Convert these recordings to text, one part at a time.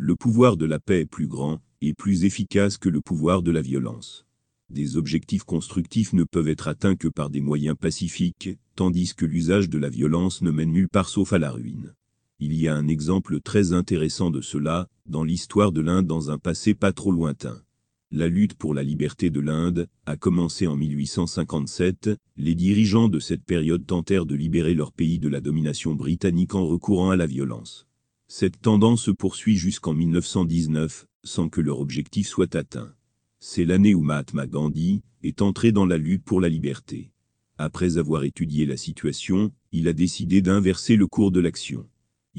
Le pouvoir de la paix est plus grand et plus efficace que le pouvoir de la violence. Des objectifs constructifs ne peuvent être atteints que par des moyens pacifiques, tandis que l'usage de la violence ne mène nulle part sauf à la ruine. Il y a un exemple très intéressant de cela, dans l'histoire de l'Inde dans un passé pas trop lointain. La lutte pour la liberté de l'Inde a commencé en 1857, les dirigeants de cette période tentèrent de libérer leur pays de la domination britannique en recourant à la violence. Cette tendance se poursuit jusqu'en 1919, sans que leur objectif soit atteint. C'est l'année où Mahatma Gandhi est entré dans la lutte pour la liberté. Après avoir étudié la situation, il a décidé d'inverser le cours de l'action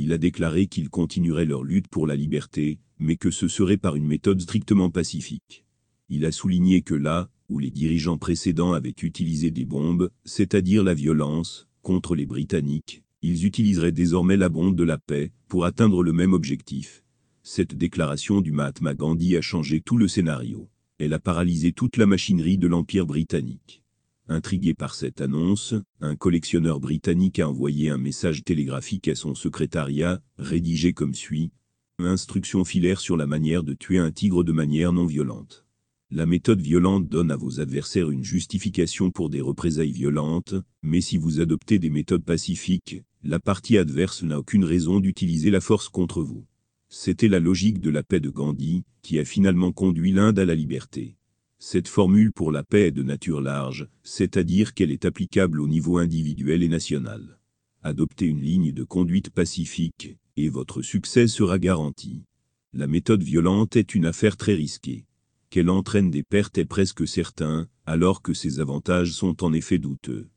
il a déclaré qu'ils continueraient leur lutte pour la liberté, mais que ce serait par une méthode strictement pacifique. Il a souligné que là, où les dirigeants précédents avaient utilisé des bombes, c'est-à-dire la violence, contre les Britanniques, ils utiliseraient désormais la bombe de la paix, pour atteindre le même objectif. Cette déclaration du Mahatma Gandhi a changé tout le scénario. Elle a paralysé toute la machinerie de l'Empire britannique. Intrigué par cette annonce, un collectionneur britannique a envoyé un message télégraphique à son secrétariat, rédigé comme suit. Instruction filaire sur la manière de tuer un tigre de manière non violente. La méthode violente donne à vos adversaires une justification pour des représailles violentes, mais si vous adoptez des méthodes pacifiques, la partie adverse n'a aucune raison d'utiliser la force contre vous. C'était la logique de la paix de Gandhi, qui a finalement conduit l'Inde à la liberté. Cette formule pour la paix est de nature large, c'est-à-dire qu'elle est applicable au niveau individuel et national. Adoptez une ligne de conduite pacifique, et votre succès sera garanti. La méthode violente est une affaire très risquée. Qu'elle entraîne des pertes est presque certain, alors que ses avantages sont en effet douteux.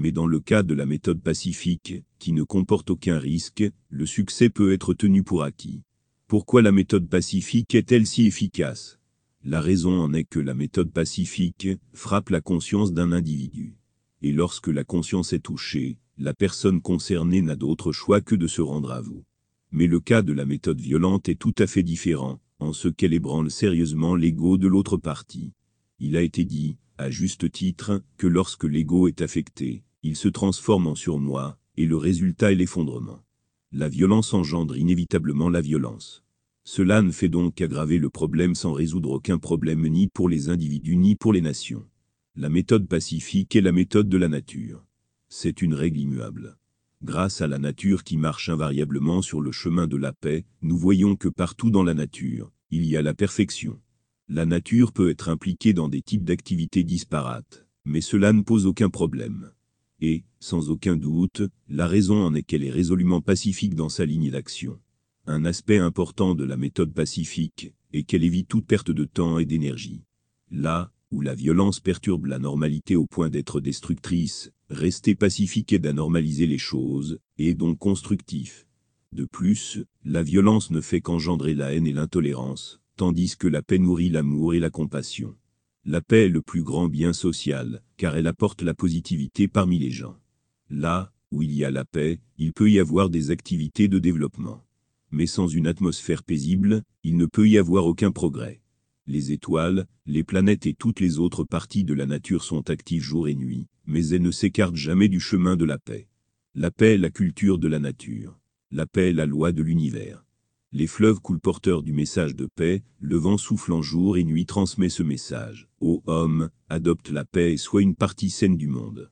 Mais dans le cas de la méthode pacifique, qui ne comporte aucun risque, le succès peut être tenu pour acquis. Pourquoi la méthode pacifique est-elle si efficace? La raison en est que la méthode pacifique frappe la conscience d'un individu. Et lorsque la conscience est touchée, la personne concernée n'a d'autre choix que de se rendre à vous. Mais le cas de la méthode violente est tout à fait différent, en ce qu'elle ébranle sérieusement l'ego de l'autre partie. Il a été dit, à juste titre, que lorsque l'ego est affecté, il se transforme en surmoi, et le résultat est l'effondrement. La violence engendre inévitablement la violence. Cela ne fait donc qu'aggraver le problème sans résoudre aucun problème ni pour les individus ni pour les nations. La méthode pacifique est la méthode de la nature. C'est une règle immuable. Grâce à la nature qui marche invariablement sur le chemin de la paix, nous voyons que partout dans la nature, il y a la perfection. La nature peut être impliquée dans des types d'activités disparates, mais cela ne pose aucun problème. Et, sans aucun doute, la raison en est qu'elle est résolument pacifique dans sa ligne d'action. Un aspect important de la méthode pacifique est qu'elle évite toute perte de temps et d'énergie. Là, où la violence perturbe la normalité au point d'être destructrice, rester pacifique est d'anormaliser les choses, et donc constructif. De plus, la violence ne fait qu'engendrer la haine et l'intolérance, tandis que la paix nourrit l'amour et la compassion. La paix est le plus grand bien social, car elle apporte la positivité parmi les gens. Là, où il y a la paix, il peut y avoir des activités de développement mais sans une atmosphère paisible, il ne peut y avoir aucun progrès. Les étoiles, les planètes et toutes les autres parties de la nature sont actives jour et nuit, mais elles ne s'écartent jamais du chemin de la paix. La paix est la culture de la nature. La paix est la loi de l'univers. Les fleuves coulent porteurs du message de paix, le vent soufflant jour et nuit transmet ce message. Ô homme, adopte la paix et sois une partie saine du monde.